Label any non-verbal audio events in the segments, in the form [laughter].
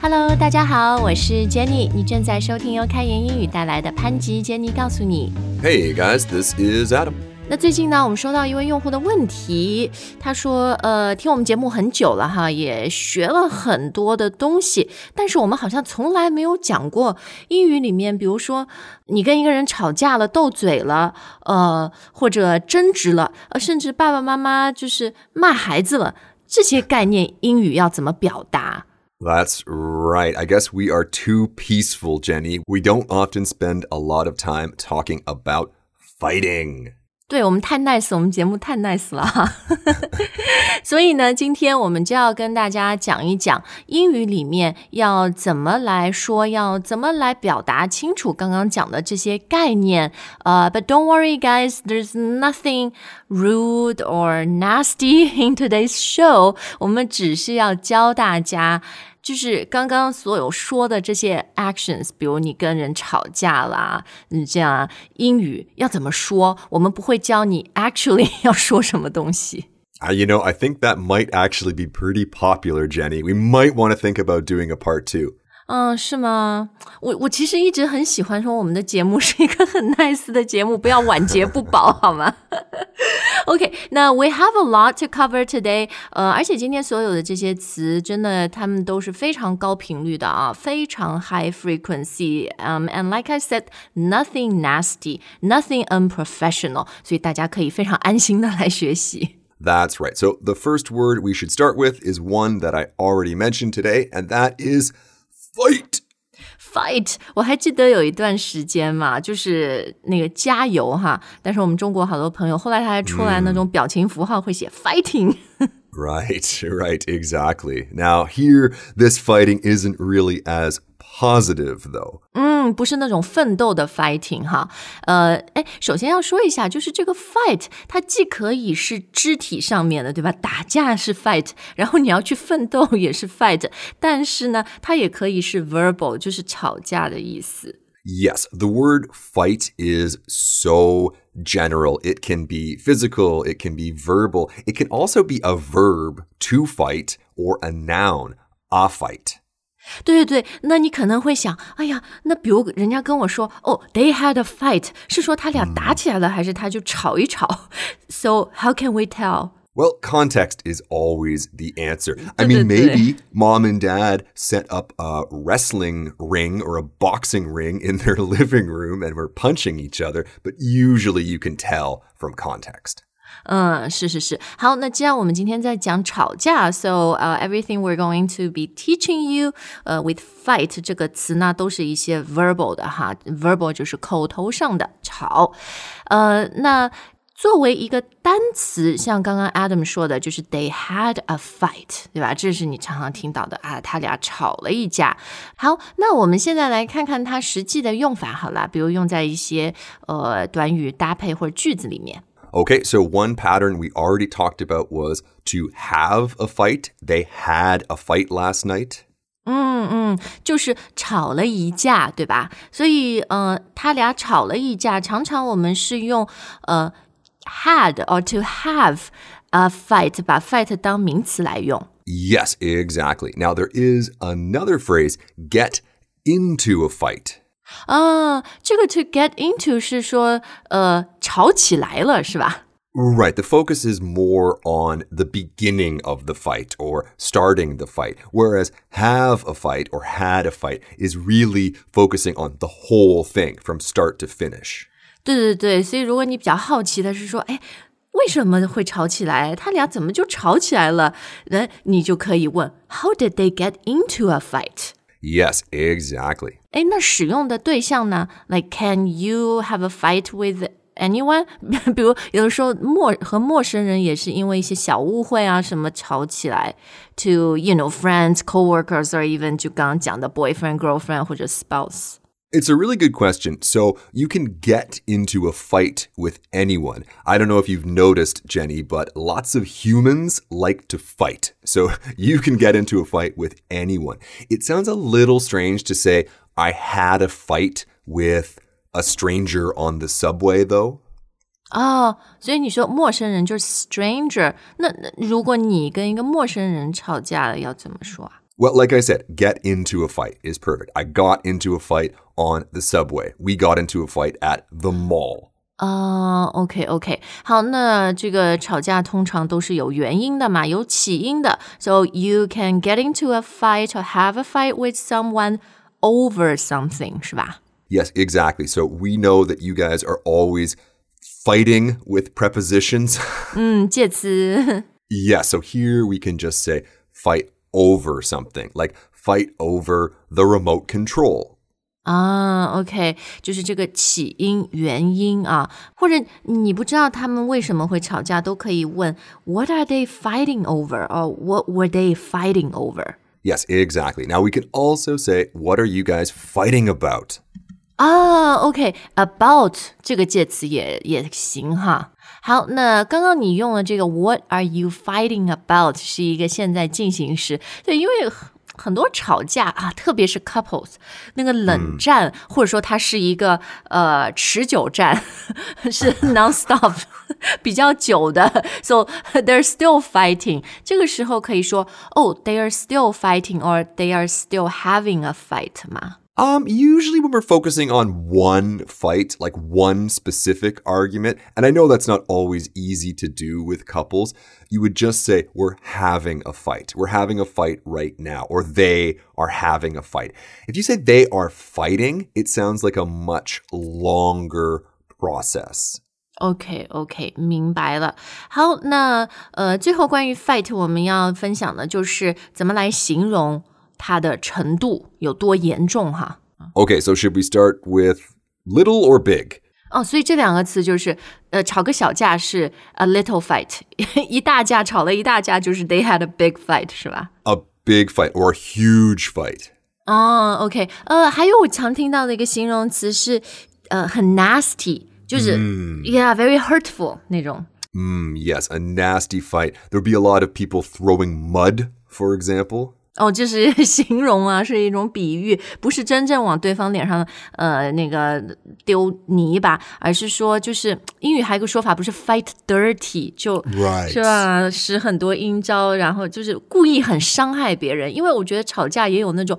Hello，大家好，我是 Jenny，你正在收听由开言英语带来的潘吉 Jenny 告诉你。Hey guys, this is Adam. 那最近呢，我们收到一位用户的问题，他说，呃，听我们节目很久了哈，也学了很多的东西，但是我们好像从来没有讲过英语里面，比如说你跟一个人吵架了、斗嘴了，呃，或者争执了，呃，甚至爸爸妈妈就是骂孩子了，这些概念英语要怎么表达？That's right. I guess we are too peaceful, Jenny. We don't often spend a lot of time talking about fighting. 对我们太 nice，我们节目太 nice 了哈。[laughs] 所以呢，今天我们就要跟大家讲一讲英语里面要怎么来说，要怎么来表达清楚刚刚讲的这些概念。呃、b u t don't worry, guys, there's nothing rude or nasty [laughs] in today's show。我们只是要教大家。就是刚刚所有说的这些 actions，比如你跟人吵架啦，你这样啊英语要怎么说？我们不会教你 actually [laughs] 要说什么东西。 Uh, you know, I think that might actually be pretty popular, Jenny. We might want to think about doing a part two. 嗯，是吗？我我其实一直很喜欢说我们的节目是一个很 nice 的节目，不要晚节不保，好吗？OK，那 we have a lot to cover today。呃，而且今天所有的这些词，真的他们都是非常高频率的啊，非常 high frequency。嗯、um,，and like I said, nothing nasty, nothing unprofessional，所以大家可以非常安心的来学习。 That's right. So the first word we should start with is one that I already mentioned today, and that is fight. fight，我还记得有一段时间嘛，就是那个加油哈，但是我们中国好多朋友后来他还出来那种表情符号会写 fighting，、 Right, [laughs] right, exactly. Now, here, this fighting isn't really as positive, though. 嗯，不是那种奋斗的 fighting 哈，[laughs] 呃，[laughs] 哎，首先要说一下，就是这个 fight，它既可以是肢体上面的，对吧？打架是 fight，然后你要去奋斗也是 fight，但是呢，它也可以是 verbal，就是吵架的意思。 Yes, the word fight is so general. It can be physical, it can be verbal, it can also be a verb to fight or a noun, a fight. 对对对，那你可能会想，哎呀，那比如人家跟我说，哦，they had a fight，是说他俩打起来了，还是他就吵一吵？So how can we tell？ Well, context is always the answer. I mean, [laughs] maybe mom and dad set up a wrestling ring or a boxing ring in their [laughs] living room and were punching each other, but usually you can tell from context. 嗯，是是是。好，那既然我们今天在讲吵架，so 呃、everything we're going to be teaching you，呃、，with fight 这个词呢，都是一些 verbal 的哈，verbal 就是口头上的吵，呃，那。作为一个单词，像刚刚 Adam 说的，就是 they had a fight，对吧？这是你常常听到的啊，他俩吵了一架。好，那我们现在来看看它实际的用法好了，比如用在一些呃短语搭配或者句子里面。Okay, so one pattern we already talked about was to have a fight. They had a fight last night. 嗯嗯，就是吵了一架，对吧？所以呃，他俩吵了一架，常常我们是用呃 had or to have a fight，把 fight 当名词来用。 Yes, exactly. Now there is another phrase, get into a fight. 啊，这个 to get into 是说呃吵起来了，是吧？ Right, the focus is more on the beginning of the fight or starting the fight, whereas have a fight or had a fight is really focusing on the whole thing from start to finish. 对对对，所以如果你比较好奇的是说，哎，为什么会吵起来？他俩怎么就吵起来了？那你就可以问，How did they get into a fight？ Yes, exactly. 哎，那使用的对象呢？Like, can you have a fight with anyone？比如有的时候陌和陌生人也是因为一些小误会啊什么吵起来，to you [laughs] know friends, coworkers, or even 就刚刚讲的 boyfriend, girlfriend 或者 spouse。 It's a really good question. So you can get into a fight with anyone. I don't know if you've noticed, Jenny, but lots of humans like to fight. [laughs] So you can get into a fight with anyone. It sounds a little strange to say, I had a fight with a stranger on the subway, though. 哦，所以你说陌生人就是 stranger，那那如果你跟一个陌生人吵架了，要怎么说啊？ Well, like I said, get into a fight is perfect. I got into a fight on the subway. We got into a fight at the mall. 啊、o k OK，好，那这个吵架通常都是有原因的嘛，有起因的。So you can get into a fight or have a fight with someone over something，是吧？ Yes, exactly. So we know that you guys are always fighting with prepositions. [laughs] 嗯，介词。 yeah, so here we can just say fight over something, like fight over the remote control. 啊，OK，就是这个起因、原因啊，或者你不知道他们为什么会吵架，都可以问 What are they fighting over? or What were they fighting over? Yes, exactly. Now we can also say, what are you guys fighting about? 啊，OK，about 这个介词也也行哈。 好，那刚刚你用了这个 What are you fighting about 是一个现在进行时，对，因为很很多吵架啊，特别是 couples 那个冷战，或者说它是一个呃持久战，是 [laughs] non-stop [laughs] 比较久的，so they're still fighting。这个时候可以说哦，they are still fighting or they are still having a fight 嘛。 Um, usually when we're focusing on one fight, like one specific argument, and I know that's not always easy to do with couples, you would just say, we're having a fight. We're having a fight right now, or they are having a fight. If you say they are fighting, it sounds like a much longer process. OK OK，明白了。好，那呃，最后关于 fight 我们要分享的就是怎么来形容 它的程度有多严重哈。 Okay, so should we start with little or big? 哦，所以这两个词就是呃，吵个小架是 a little fight，一大架吵了一大架就是 [laughs] they had a big fight 是吧？ A big fight or a huge fight. 哦，OK，呃，还有我常听到的一个形容词是呃很 nasty，就是、yeah very hurtful 那种。 Mm, yes, a nasty fight. There'd be a lot of people throwing mud, for example. 哦，就是形容啊，是一种比喻，不是真正往对方脸上呃那个丢泥巴，而是说就是英语还有个说法，不是 fight dirty，就 Right. 是吧？使很多阴招，然后就是故意很伤害别人。因为我觉得吵架也有那种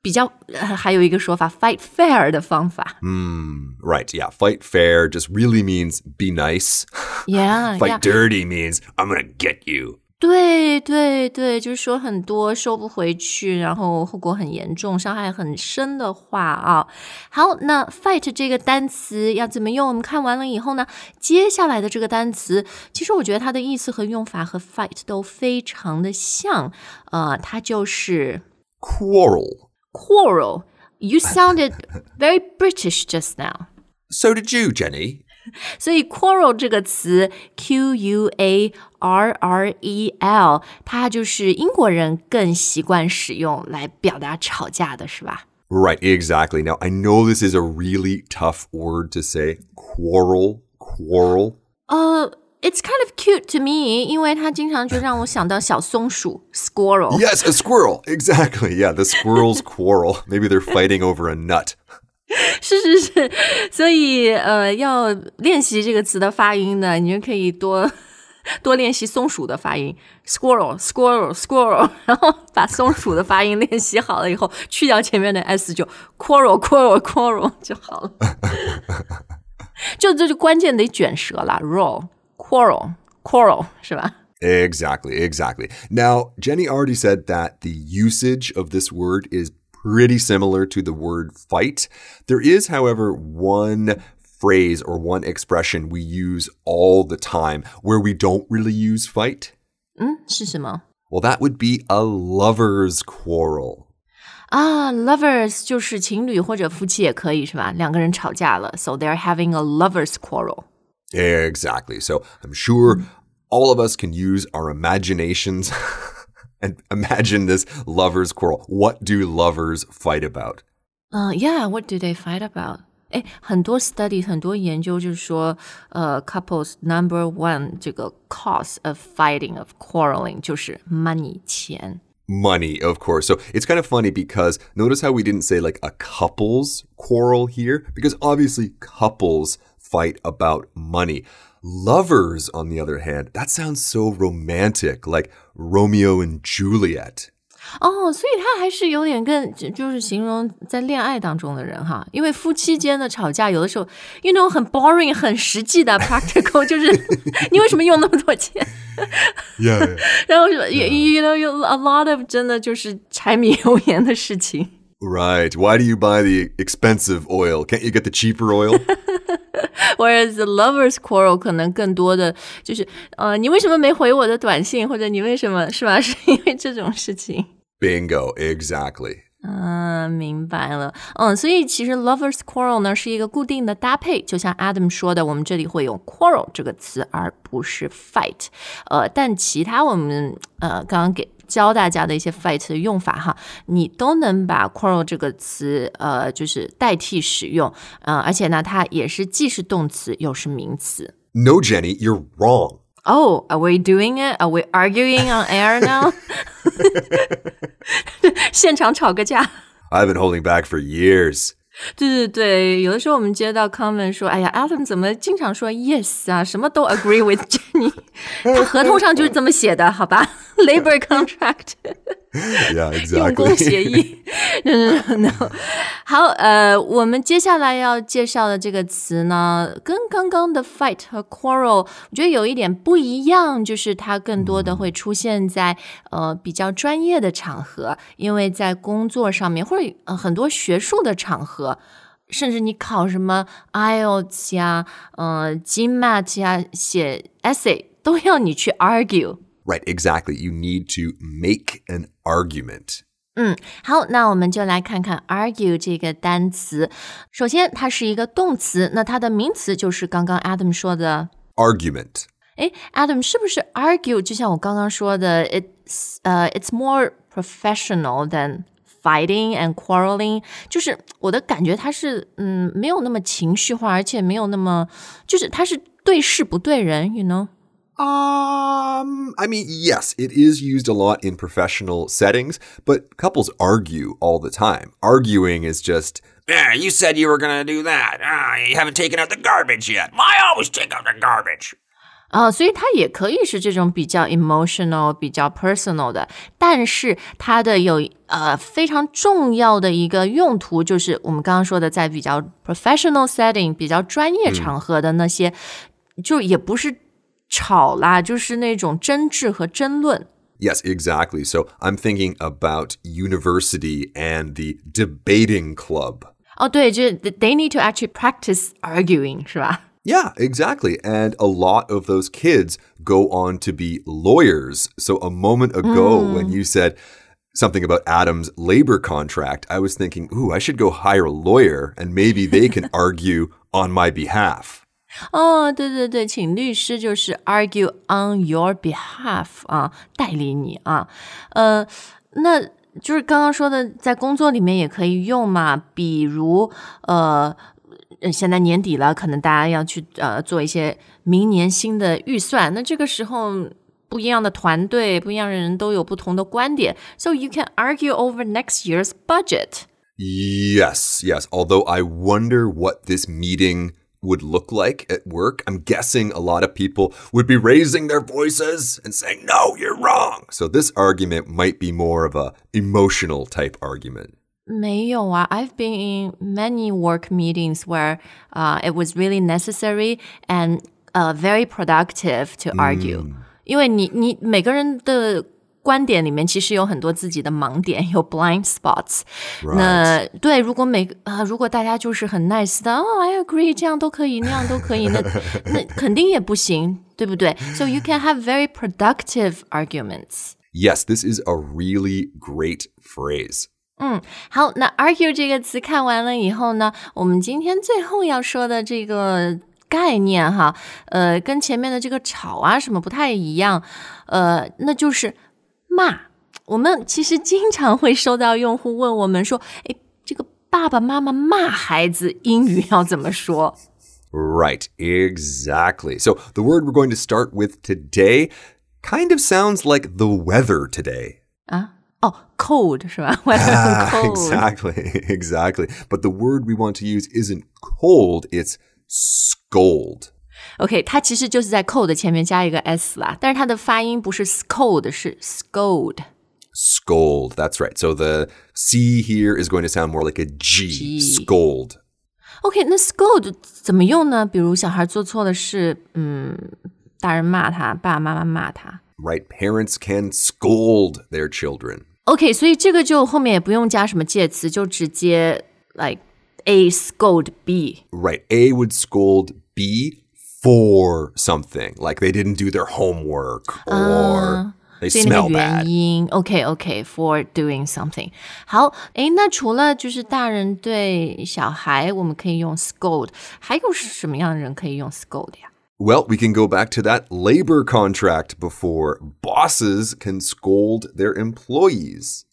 比较，呃还有一个说法 fight fair 的方法。嗯，right，yeah，fight fair just really means be nice. Yeah, Fight yeah. dirty means I'm gonna get you. 对对对，就是说很多收不回去，然后后果很严重、伤害很深的话啊。好，那 fight 这个单词要怎么用？我们看完了以后呢，接下来的这个单词，其实我觉得它的意思和用法和 fight 都非常的像，呃，它就是 Quarrel. quarrel。You sounded very British just now. So did you, Jenny. [laughs] 所以 quarrel 这个词 Q U A R R E L，它就是英国人更习惯使用来表达吵架的，是吧？ Right, exactly. Now, I know this is a really tough word to say. Quarrel, quarrel. 呃、i t s kind of cute to me，因为它经常就让我想到小松鼠 squirrel。 Yes, a squirrel. Exactly. Yeah, the squirrels quarrel. Maybe they're fighting over a nut. [laughs] 是是是，所以呃，要练习这个词的发音呢，你就可以多多练习松鼠的发音，squirrel [laughs] squirrel squirrel，然后把松鼠的发音练习好了以后，去掉前面的 s [laughs] 就 quarrel quarrel quarrel 就好了。就这就关键得卷舌了，roll quarrel quarrel 是吧？ Exactly, exactly. Now, Jenny already said that the usage of this word is pretty similar to the word fight. There is, however, one phrase or one expression we use all the time where we don't really use fight. 嗯，是什么？ Well, that would be a lover's quarrel. 啊，lovers 就是情侣或者夫妻也可以是吧？两个人吵架了，so they're having a lovers quarrel。 Exactly. So I'm sure all of us can use our imaginations [laughs] and imagine this lover's quarrel. What do lovers fight about? 嗯、y e a h what do they fight about？哎，很多 study 很多研究就是说，呃，couples number one 这个 cause of fighting of quarreling 就是 money 钱。 money, of course. So it's kind of funny because notice how we didn't say like a couple's quarrel here? Because obviously couples fight about money. Lovers, on the other hand, that sounds so romantic, like Romeo and Juliet. 哦，所以他还是有点更就就是形容在恋爱当中的人哈，因为夫妻间的吵架有的时候，因为那种很 boring、很实际的 practical，就是你为什么用那么多钱？ Yeah. 然后说 [laughs] you [laughs] you know you a lot of 真的就是柴米油盐的事情。 right. Why do you buy the expensive oil? Can't you get the cheaper oil? [laughs] [laughs] Whereas the lovers quarrel 可能更多的就是呃，你为什么没回我的短信，或者你为什么是吧？是因为这种事情。 Bingo. Exactly. 嗯，明白了。嗯，所以其实 lovers quarrel 呢是一个固定的搭配，就像 Adam 说的，我们这里会用 quarrel 这个词，而不是 fight。呃，但其他我们呃刚刚给教大家的一些 fight 的用法哈，你都能把 quarrel 这个词呃就是代替使用。呃，而且呢，它也是既是动词又是名词。No, Jenny, you're wrong. Oh, are we doing it? Are we arguing on air now? [laughs] [laughs] 现场吵个架。 I've been holding back for years. 对对对，有的时候我们接到 comment 说，哎呀，Adam 怎么经常说 yes 啊，什么都 agree with Jenny，他合同上就是这么写的，好吧？Labor [laughs] contract。 [laughs] Yeah, 用工 exactly. 协议。no, no, no. 好，呃，我们接下来要介绍的这个词呢，跟刚刚的 fight 和 quarrel，我觉得有一点不一样，就是它更多的会出现在呃比较专业的场合，因为在工作上面或者呃很多学术的场合。甚至你考什么 IELTS 呀、呃 GMAT 呀，写 essay 都要你去 argue。Right, exactly. You need to make an argument. 好，那我们就来看看 argue 这个单词。首先，它是一个动词，那它的名词就是刚刚 Adam 说的。 Argument. 诶 a d a m 是不是 argue？就像我刚刚说的，it's 呃、it's more professional than fighting and quarreling。就是我的感觉，它是嗯没有那么情绪化，而且没有那么就是它是对事不对人，you know。 Um, I mean, yes, it is used a lot in professional settings, but couples argue all the time. Arguing is just, Yeah, you said you were gonna do that. Ah, you haven't taken out the garbage yet. I always take out the garbage. 啊、所以它也可以是这种比较 emotional、比较 personal 的，但是它的有呃非常重要的一个用途，就是我们刚刚说的，在比较 professional setting、比较专业场合的那些，就也不是 吵啦，就是那种争执和争论。 yes, exactly. So I'm thinking about university and the debating club. 哦，对，就是 they need to actually practice arguing，是吧？ Yeah, exactly. And a lot of those kids go on to be lawyers. So a moment ago, when you said something about Adam's labor contract, I was thinking, ooh, I should go hire a lawyer and maybe they can [laughs] argue on my behalf. 哦，对对对，请律师就是 argue on your behalf 啊，代理你啊，呃，那就是刚刚说的，在工作里面也可以用嘛，比如呃。呃现在年底了，可能大家要去呃做一些明年新的预算。那这个时候，不一样的团队、不一样的人都有不同的观点，so you can argue over next year's budget。 Yes, yes. Although I wonder what this meeting would look like at work. I'm guessing a lot of people would be raising their voices and saying, no, you're wrong. So this argument might be more of a emotional type argument. 没有啊，I've been in many work meetings where uh, it was really necessary and uh, very productive to argue、因为你你每个人的 观点里面其实有很多自己的盲点，有 blind spots。那对，如果每啊、如果大家就是很 nice 的，哦，I agree，这样都可以，那样都可以，那那肯定也不行，对不对？So you can have very productive arguments。 Yes, this is a really great phrase. 好，那 argue 这个词看完了以后呢，我们今天最后要说的这个概念哈，呃，跟前面的这个吵啊什么不太一样，呃，那就是 骂。我们其实经常会收到用户问我们说，诶，这个爸爸妈妈骂孩子英语要怎么说？ Right, exactly. So the word we're going to start with today kind of sounds like the weather today. 哦，cold 是吧？[laughs] Weather Ah, [laughs] cold。 exactly, [laughs] exactly. But the word we want to use isn't cold, it's scold. OK，它其实就是在 cold 前面加一个 s 啦，但是它的发音不是 scold，是 scold。 Scold. That's right. So the C here is going to sound more like a G. G. Scold. OK，那 scold 怎么用呢？比如小孩做错了事，嗯，大人骂他，爸爸妈妈骂他。 Right? Parents can scold their children. OK，所以这个就后面也不用加什么介词，就直接 like A scold B。 Right. A would scold B for something, like they didn't do their homework or they 所以那 smell 个 bad. 原因，OK OK，for doing something。好，诶，那除了就是大人对小孩，我们可以用 scold，还有什么样的人可以用 scold 呀？ Well, we can go back to that labor contract before. Bosses can scold their employees.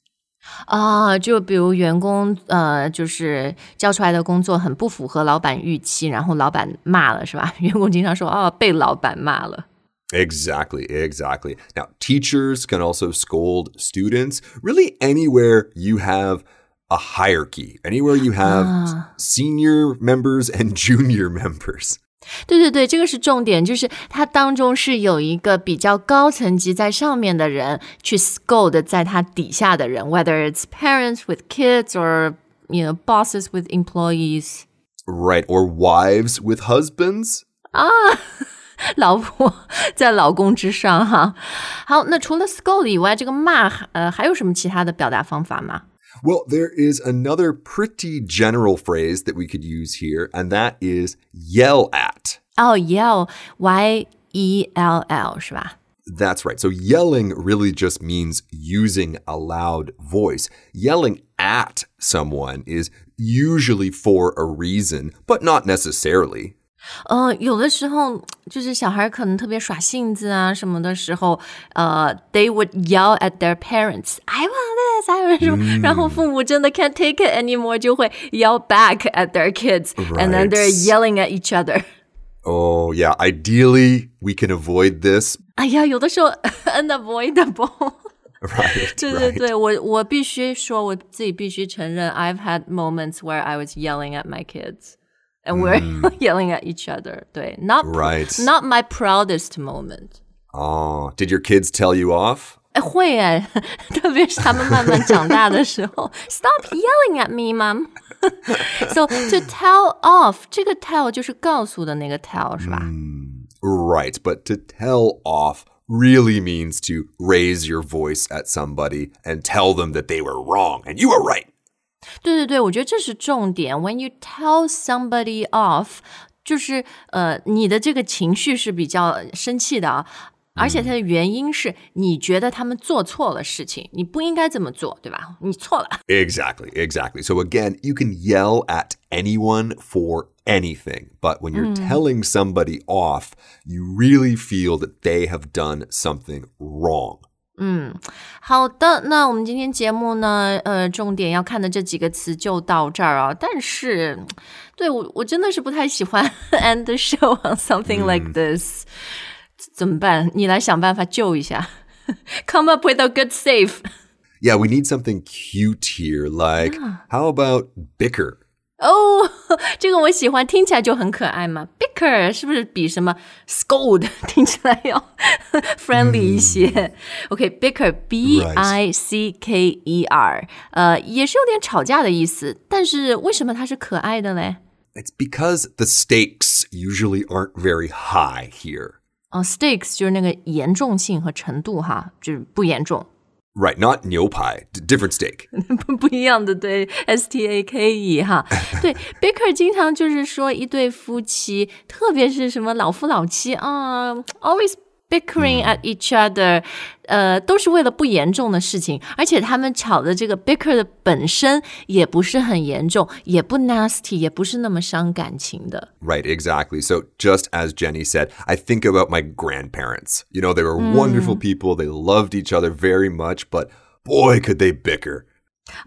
啊，就比如员工呃，就是交出来的工作很不符合老板预期，然后老板骂了，是吧？员工经常说哦，被老板骂了。 Exactly, exactly. [laughs] Now, teachers can also scold students. Really, anywhere you have a hierarchy, anywhere you have senior members and [laughs] junior members. 对对对，这个是重点，就是它当中是有一个比较高层级在上面的人去 scold 在他底下的人，whether it's parents with kids or you know bosses with employees。 Right, or wives with husbands. 老婆在老公之上哈。好，那除了 [laughs] scold 以外，这个骂呃还有什么其他的表达方法吗？ well, there is another pretty general phrase that we could use here, and that is yell at. Oh, yell. Y E L L, 是吧? That's right. So yelling really just means using a loud voice. Yelling at someone is usually for a reason, but not necessarily. 呃，有的时候就是小孩可能特别耍性子啊什么的时候，呃，they would yell at their parents, I want this, I want 什么，然后父母真的 can't take it anymore，就会 yell back at their kids, and then they're Right. yelling at each other. Oh, yeah. Ideally, we can avoid this. 哎呀，有的时候 [laughs] unavoidable。 [laughs] Right. [laughs] 对对 right. 对，我我必须说，我自己必须承认，I've had moments where I was yelling at my kids, and we're [laughs] yelling at each other. 对，not Right. not my proudest moment. Oh, did your kids tell you off? 哎，会哎，特别是他们慢慢长大的时候，Stop [laughs] yelling at me, mom. [laughs] so to tell off，这个 tell 就是告诉的那个 tell 是吧？ Right. But to tell off really means to raise your voice at somebody and tell them that they were wrong and you were right. 对对对，我觉得这是重点。When you tell somebody off，就是呃，你的这个情绪是比较生气的啊，而且它的原因是你觉得他们做错了事情，你不应该这么做，对吧？你错了。 Exactly, exactly. So again, you can yell at anyone for anything, but when you're telling somebody off, you really feel that they have done something wrong. 好的，那我们今天节目呢，呃，重点要看的这几个词就到这儿啊。但是，对我我真的是不太喜欢 end the show on something like this，、怎么办？你来想办法救一下，come up with a good save。Yeah, we need something cute here, like how about bicker? 哦，这个我喜欢，听起来就很可爱嘛。Bicker 是不是比什么 scold 听起来要 friendly 一些、o k bicker，b i c k e r，呃，也是有点吵架的意思，但是为什么它是可爱的嘞？It's because the stakes usually aren't very high here. 哦、s t a k e s 就是那个严重性和程度哈，就是不严重，Right, not牛排, d- different steak. 不不一样的，对，S T [laughs] A K E 哈，对，Bicker [laughs] 经常就是说一对夫妻，特别是什么老夫老妻啊，always bickering at each other，呃，都是为了不严重的事情，而且他们吵的这个 bicker 的本身也不是很严重，也不 nasty，也不是那么伤感情的。 Right, exactly. So, just as Jenny said, I think about my grandparents. You know, they were wonderful people. They loved each other very much, but boy, could they bicker. [laughs]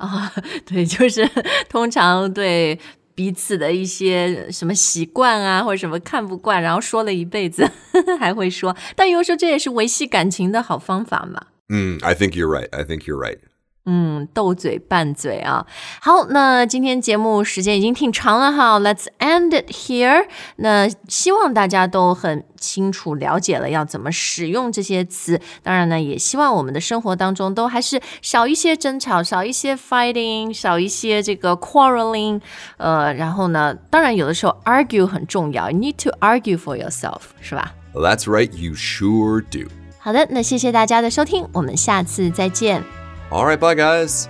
对，就是通常对 彼此的一些什么习惯啊，或者什么看不惯，然后说了一辈子，[laughs] 还会说。但有时候这也是维系感情的好方法嘛。嗯 I think you're right. I think you're right. 嗯，斗嘴拌嘴啊。好，那今天节目时间已经挺长了哈，Let's end it here。那希望大家都很清楚了解了要怎么使用这些词。当然呢，也希望我们的生活当中都还是少一些争吵，少一些 fighting，少一些这个 quarreling。呃，然后呢，当然有的时候 argue 很重要，you need to argue for yourself，是吧？That's right, you sure do. 好的，那谢谢大家的收听，我们下次再见。All right, bye, guys.